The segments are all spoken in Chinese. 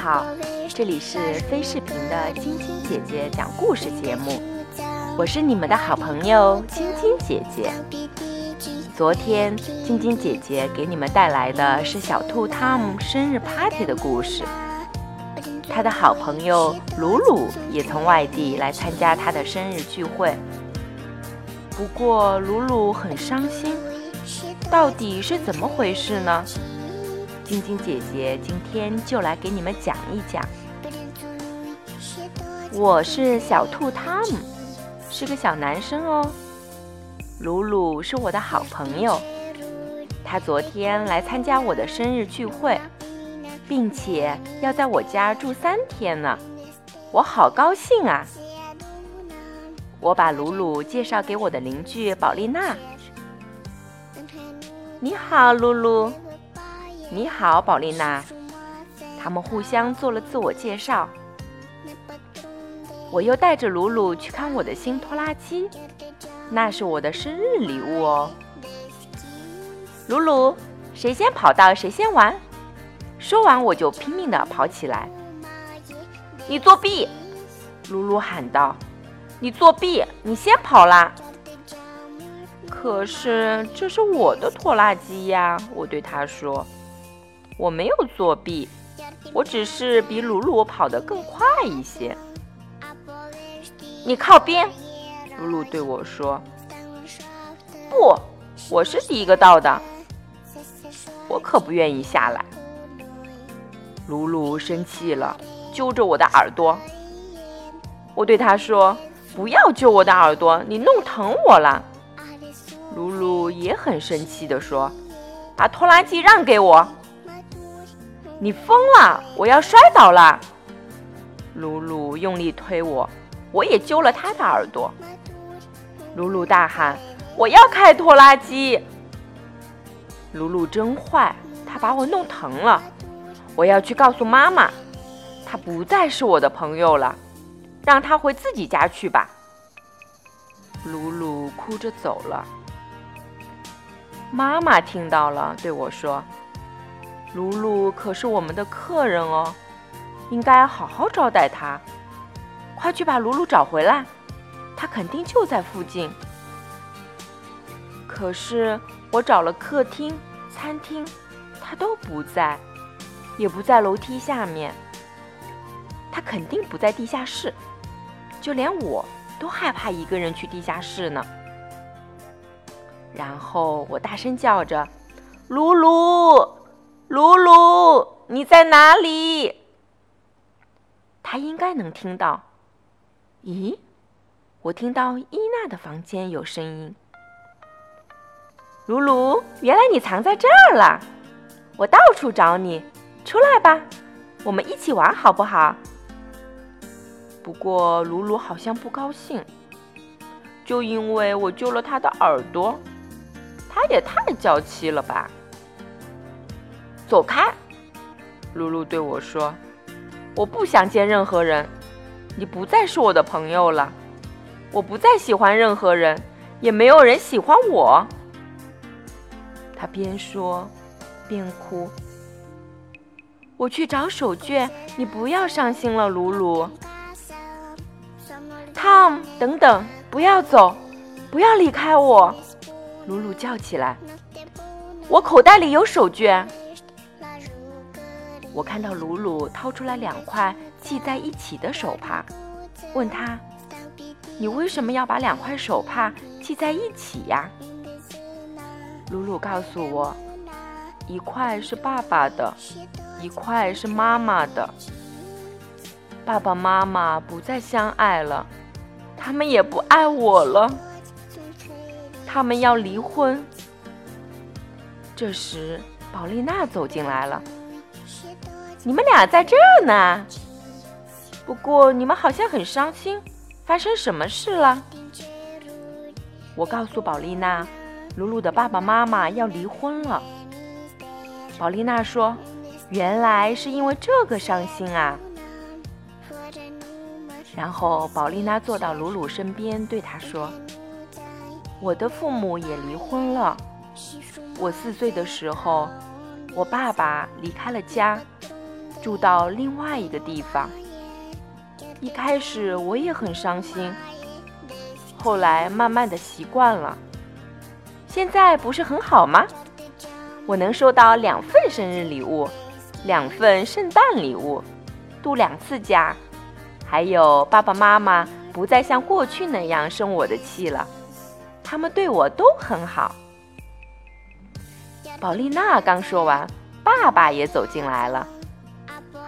好，这里是非视频的晶晶姐姐讲故事节目，我是你们的好朋友晶晶姐姐。昨天，晶晶姐姐给你们带来的是小兔汤姆生日 party 的故事。他的好朋友鲁鲁也从外地来参加他的生日聚会。不过，鲁鲁很伤心，到底是怎么回事呢？晶晶姐姐今天就来给你们讲一讲。我是小兔汤姆，是个小男生哦。鲁鲁是我的好朋友，他昨天来参加我的生日聚会，并且要在我家住三天呢，我好高兴啊！我把鲁鲁介绍给我的邻居宝丽娜。你好，鲁鲁。你好，宝丽娜。他们互相做了自我介绍。我又带着鲁鲁去看我的新拖拉机，那是我的生日礼物哦。鲁鲁，谁先跑到谁先玩。说完，我就拼命地跑起来。你作弊！鲁鲁喊道：“你作弊！你先跑啦！”可是这是我的拖拉机呀，我对他说。我没有作弊，我只是比鲁鲁跑得更快一些。你靠边，鲁鲁对我说。不，我是第一个到的。我可不愿意下来。鲁鲁生气了，揪着我的耳朵。我对他说：“不要揪我的耳朵，你弄疼我了。”鲁鲁也很生气地说：“把拖拉机让给我。”你疯了！我要摔倒了。鲁鲁用力推我，我也揪了他的耳朵。鲁鲁大喊：“我要开拖拉机！”鲁鲁真坏，他把我弄疼了。我要去告诉妈妈，他不再是我的朋友了，让他回自己家去吧。鲁鲁哭着走了。妈妈听到了，对我说。鲁鲁可是我们的客人哦，应该好好招待他。快去把鲁鲁找回来，他肯定就在附近。可是我找了客厅、餐厅，他都不在，也不在楼梯下面。他肯定不在地下室，就连我都害怕一个人去地下室呢。然后我大声叫着：“鲁鲁！”鲁鲁，你在哪里？他应该能听到。咦，我听到伊娜的房间有声音。鲁鲁，原来你藏在这儿了！我到处找你，出来吧，我们一起玩好不好？不过鲁鲁好像不高兴，就因为我揪了他的耳朵，他也太娇气了吧！走开，露露对我说：“我不想见任何人，你不再是我的朋友了。我不再喜欢任何人，也没有人喜欢我。”他边说边哭。我去找手绢，你不要伤心了，鲁鲁。Tom，等等，不要走，不要离开我！鲁鲁叫起来：“我口袋里有手绢。”我看到鲁鲁掏出来两块系在一起的手帕，问他：“你为什么要把两块手帕系在一起呀？”鲁鲁告诉我：“一块是爸爸的，一块是妈妈的。爸爸妈妈不再相爱了，他们也不爱我了，他们要离婚。”这时，宝丽娜走进来了。你们俩在这呢，不过你们好像很伤心，发生什么事了？我告诉宝丽娜，鲁鲁的爸爸妈妈要离婚了。宝丽娜说：“原来是因为这个伤心啊。”然后宝丽娜坐到鲁鲁身边，对他说：“我的父母也离婚了。我四岁的时候，我爸爸离开了家。”住到另外一个地方。一开始我也很伤心，后来慢慢的习惯了。现在不是很好吗？我能收到两份生日礼物，两份圣诞礼物，度两次假，还有爸爸妈妈不再像过去那样生我的气了，他们对我都很好。宝丽娜刚说完，爸爸也走进来了。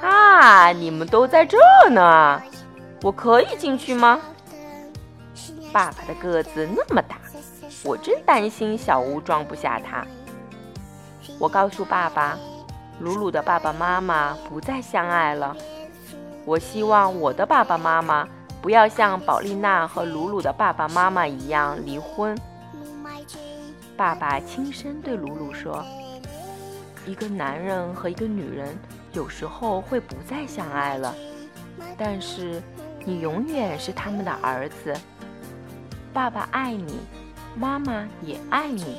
啊，你们都在这呢，我可以进去吗？爸爸的个子那么大，我真担心小屋装不下他。我告诉爸爸，鲁鲁的爸爸妈妈不再相爱了。我希望我的爸爸妈妈不要像宝丽娜和鲁鲁的爸爸妈妈一样离婚。爸爸轻声对鲁鲁说：“一个男人和一个女人有时候会不再相爱了，但是你永远是他们的儿子。爸爸爱你，妈妈也爱你，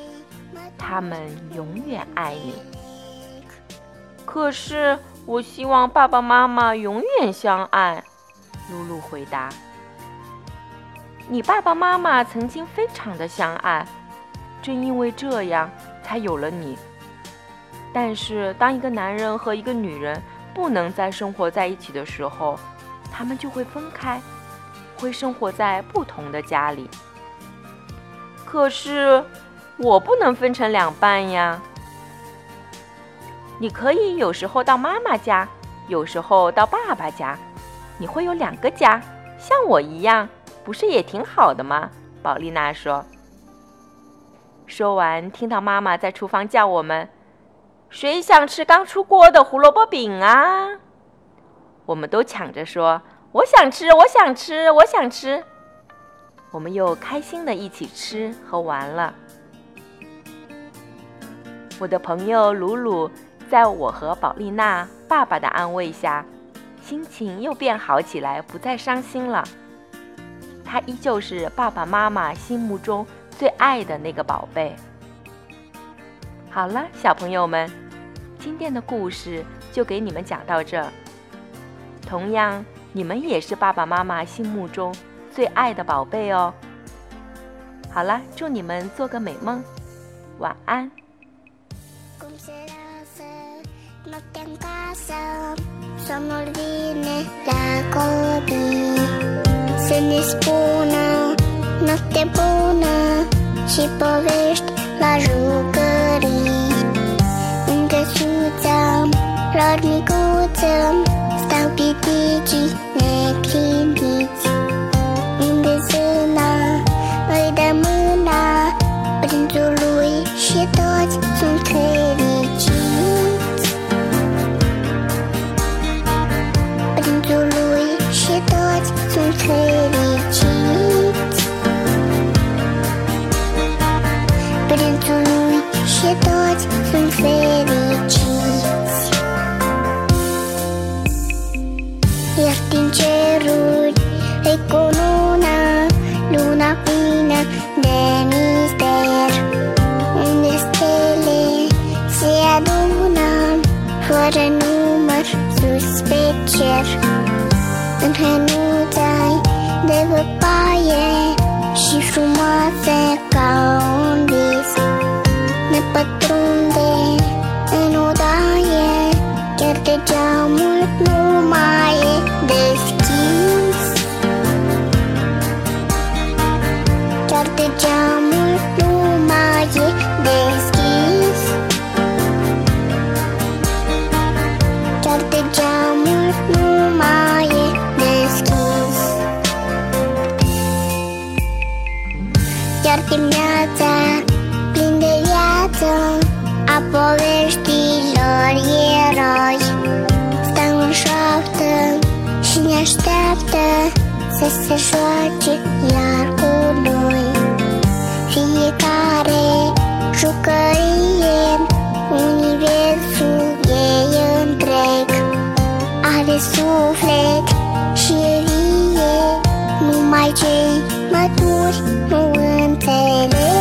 他们永远爱你。可是我希望爸爸妈妈永远相爱。”露露回答：“你爸爸妈妈曾经非常的相爱。”正因为这样，才有了你。但是，当一个男人和一个女人不能再生活在一起的时候，他们就会分开，会生活在不同的家里。可是，我不能分成两半呀。你可以有时候到妈妈家，有时候到爸爸家，你会有两个家，像我一样，不是也挺好的吗？宝丽娜说。说完，听到妈妈在厨房叫我们：“谁想吃刚出锅的胡萝卜饼啊？”我们都抢着说：“我想吃，我想吃，我想吃。”我们又开心的一起吃和玩了。我的朋友鲁鲁，在我和宝丽娜爸爸的安慰下，心情又变好起来，不再伤心了。他依旧是爸爸妈妈心目中。最爱的那个宝贝。好了，小朋友们，今天的故事就给你们讲到这儿。同样，你们也是爸爸妈妈心目中最爱的宝贝哦。好了，祝你们做个美梦，晚安。Se adună fără număr sus pe cer În hănuța de văpaie și frumoase ca un vis. Ne pătrunde în odaie Chiar de geamul nu mai e A poveștilor eroși. Stau în șoaptă și ne așteaptă Să se joace iar cu noi. Fiecare jucărie Universul ei întreg. Are suflet și vie Numai cei maturi nu înțeleg